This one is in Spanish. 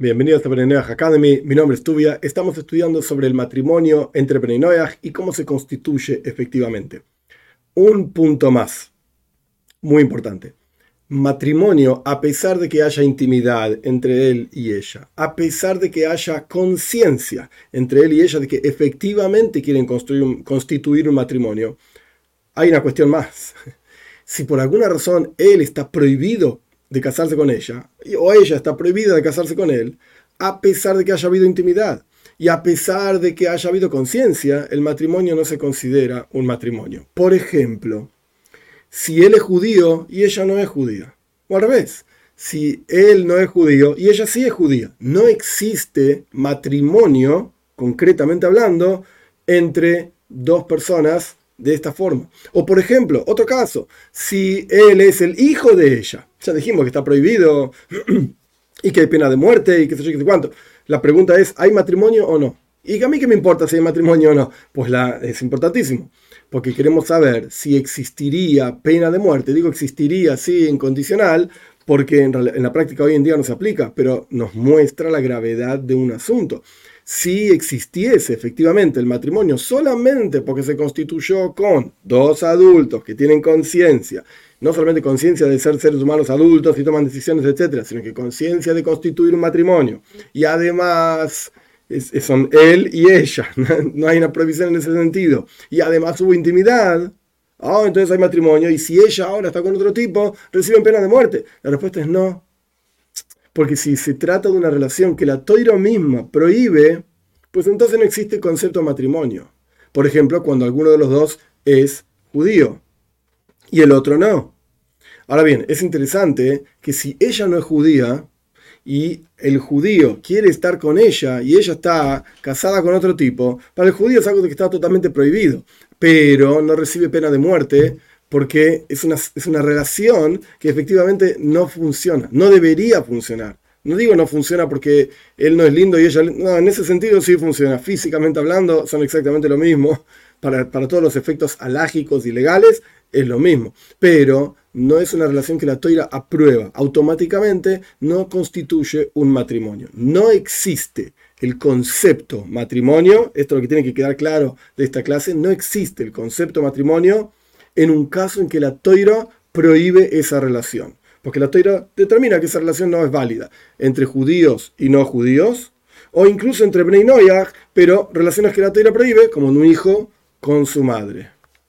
Bienvenidos a Benenoyah Academy, mi nombre es Tubia. Estamos estudiando sobre el matrimonio entre Benenoyah y cómo se constituye efectivamente. Un punto más, muy importante. Matrimonio, a pesar de que haya intimidad entre él y ella, a pesar de que haya conciencia entre él y ella de que efectivamente quieren constituir un matrimonio, hay una cuestión más. Si por alguna razón él está prohibido de casarse con ella, o ella está prohibida de casarse con él, a pesar de que haya habido intimidad. Y a pesar de que haya habido conciencia, el matrimonio no se considera un matrimonio. Por ejemplo, si él es judío y ella no es judía. O al revés, si él no es judío y ella sí es judía. No existe matrimonio, concretamente hablando, entre dos personas de esta forma. O por ejemplo, otro caso, si él es el hijo de ella, ya dijimos que está prohibido y que hay pena de muerte y que sé yo qué sé cuánto. La pregunta es, ¿hay matrimonio o no? Y a mí qué me importa si hay matrimonio o no. Pues la, es importantísimo, porque queremos saber si existiría pena de muerte. Digo existiría, sí, incondicional, porque en la práctica hoy en día no se aplica, pero nos muestra la gravedad de un asunto si existiese efectivamente el matrimonio solamente porque se constituyó con dos adultos que tienen conciencia, no solamente conciencia de ser seres humanos adultos y toman decisiones, etcétera, sino que conciencia de constituir un matrimonio. Y además son él y ella, no hay una prohibición en ese sentido. Y además hubo intimidad. Oh, entonces hay matrimonio. Y si ella ahora está con otro tipo, reciben pena de muerte. La respuesta es no. Porque si se trata de una relación que la toira misma prohíbe, pues entonces no existe concepto de matrimonio. Por ejemplo, cuando alguno de los dos es judío y el otro no. Ahora bien, es interesante que si ella no es judía y el judío quiere estar con ella y ella está casada con otro tipo, para el judío es algo que está totalmente prohibido, pero no recibe pena de muerte porque es una, es una relación que efectivamente no funciona, no debería funcionar. No digo no funciona porque él no es lindo y ella... No, en ese sentido sí funciona. Físicamente hablando son exactamente lo mismo. Para, para todos los efectos alágicos y legales es lo mismo. Pero no es una relación que la toira aprueba. Automáticamente no constituye un matrimonio. No existe el concepto matrimonio. Esto es lo que tiene que quedar claro de esta clase. No existe el concepto matrimonio en un caso en que la toira prohíbe esa relación. Porque la toira determina que esa relación no es válida entre judíos y no judíos, o incluso entre Bnei pero relaciones que la toira prohíbe, como un hijo con su madre.